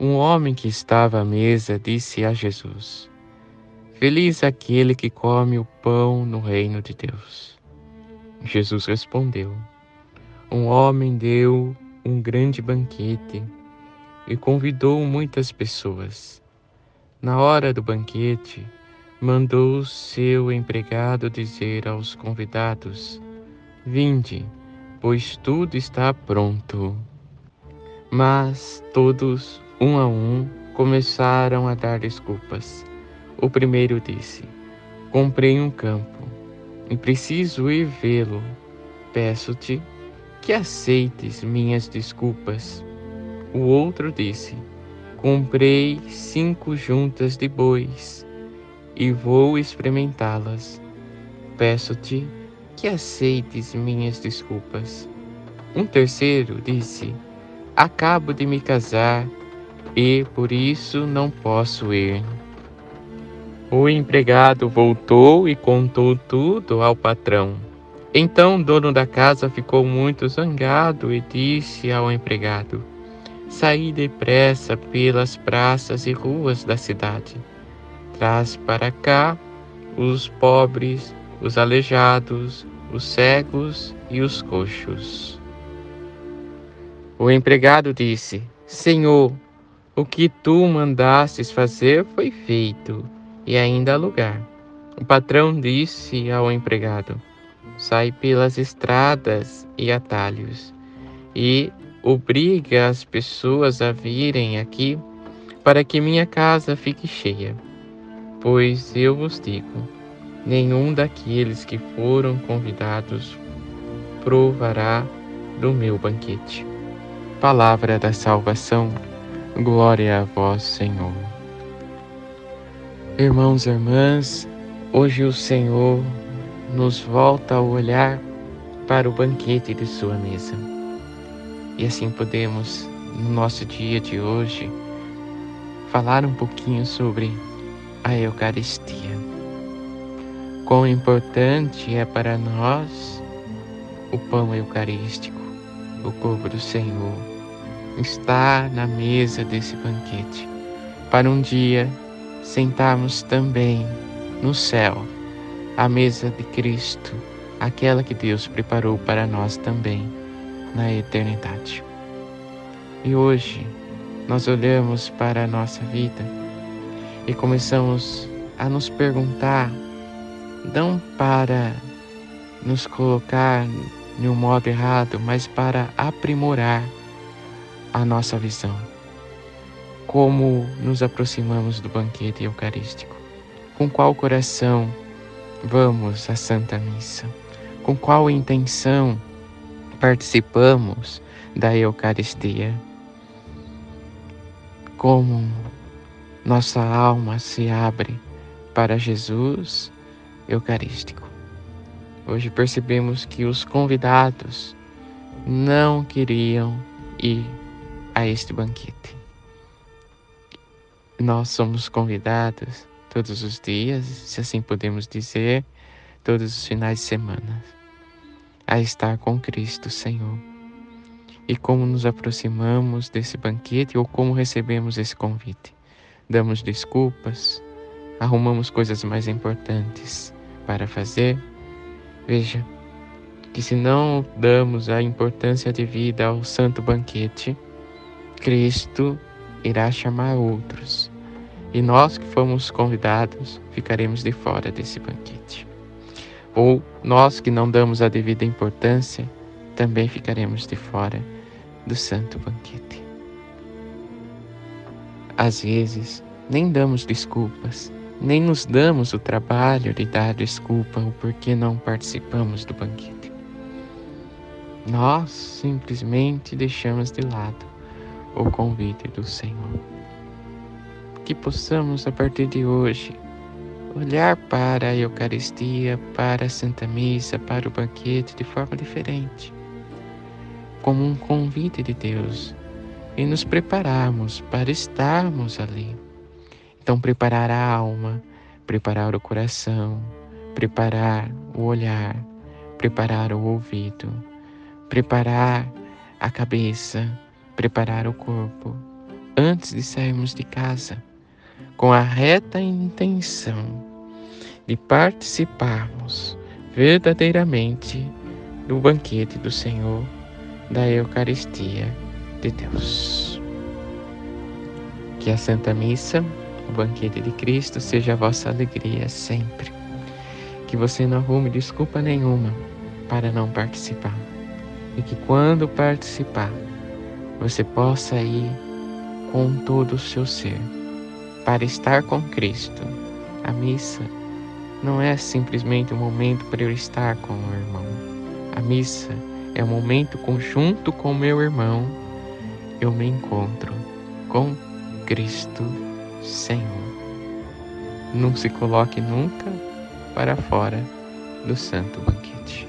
um homem que estava à mesa disse a Jesus: Feliz aquele que come o pão no reino de Deus. Jesus respondeu: Um homem deu um grande banquete e convidou muitas pessoas. Na hora do banquete, mandou seu empregado dizer aos convidados: Vinde, pois tudo está pronto. Mas todos um a um, começaram a dar desculpas. O primeiro disse: Comprei um campo e preciso ir vê-lo. Peço-te que aceites minhas desculpas. O outro disse: Comprei cinco juntas de bois e vou experimentá-las. Peço-te que aceites minhas desculpas. Um terceiro disse: Acabo de me casar e por isso não posso ir. O empregado voltou e contou tudo ao patrão. Então o dono da casa ficou muito zangado e disse ao empregado: Saí depressa pelas praças e ruas da cidade. Traz para cá os pobres, os aleijados, os cegos e os coxos. O empregado disse: Senhor, o que tu mandastes fazer foi feito, e ainda há lugar. O patrão disse ao empregado: Sai pelas estradas e atalhos, e obriga as pessoas a virem aqui, para que minha casa fique cheia. Pois eu vos digo: nenhum daqueles que foram convidados provará do meu banquete. Palavra da salvação. Glória a vós, Senhor. Irmãos e irmãs, hoje o Senhor nos volta a olhar para o banquete de Sua mesa. E assim podemos, no nosso dia de hoje, falar um pouquinho sobre a Eucaristia. Quão importante é para nós o pão eucarístico, o corpo do Senhor estar na mesa desse banquete, para um dia sentarmos também no céu, à mesa de Cristo, aquela que Deus preparou para nós também na eternidade. E hoje nós olhamos para a nossa vida e começamos a nos perguntar, não para nos colocar em um modo errado, mas para aprimorar a nossa visão. Como nos aproximamos do banquete eucarístico? Com qual coração vamos à Santa Missa? Com qual intenção participamos da Eucaristia? Como nossa alma se abre para Jesus Eucarístico. Hoje percebemos que os convidados não queriam ir a este banquete. Nós somos convidados todos os dias, se assim podemos dizer, todos os finais de semana, a estar com Cristo Senhor. E como nos aproximamos desse banquete ou como recebemos esse convite? Damos desculpas? Arrumamos coisas mais importantes para fazer? Veja, que se não damos a importância de vida ao santo banquete, Cristo irá chamar outros, e nós que fomos convidados ficaremos de fora desse banquete. Ou nós que não damos a devida importância também ficaremos de fora do santo banquete. Às vezes, nem damos desculpas, nem nos damos o trabalho de dar desculpa o porquê não participamos do banquete. Nós simplesmente deixamos de lado o convite do Senhor. que possamos, a partir de hoje, olhar para a Eucaristia, para a Santa Missa, para o banquete de forma diferente, como um convite de Deus e nos prepararmos para estarmos ali. Então, preparar a alma, preparar o coração, preparar o olhar, preparar o ouvido, preparar a cabeça, preparar o corpo, antes de sairmos de casa, com a reta intenção de participarmos verdadeiramente do banquete do Senhor, da Eucaristia de Deus. Que a Santa Missa, o banquete de Cristo, seja a vossa alegria sempre. Que você não arrume desculpa nenhuma para não participar. E que quando participar, você possa ir com todo o seu ser para estar com Cristo. A missa não é simplesmente um momento para eu estar com o irmão. A missa é um momento conjunto com meu irmão. Eu me encontro com Cristo Senhor. Não se coloque nunca para fora do santo banquete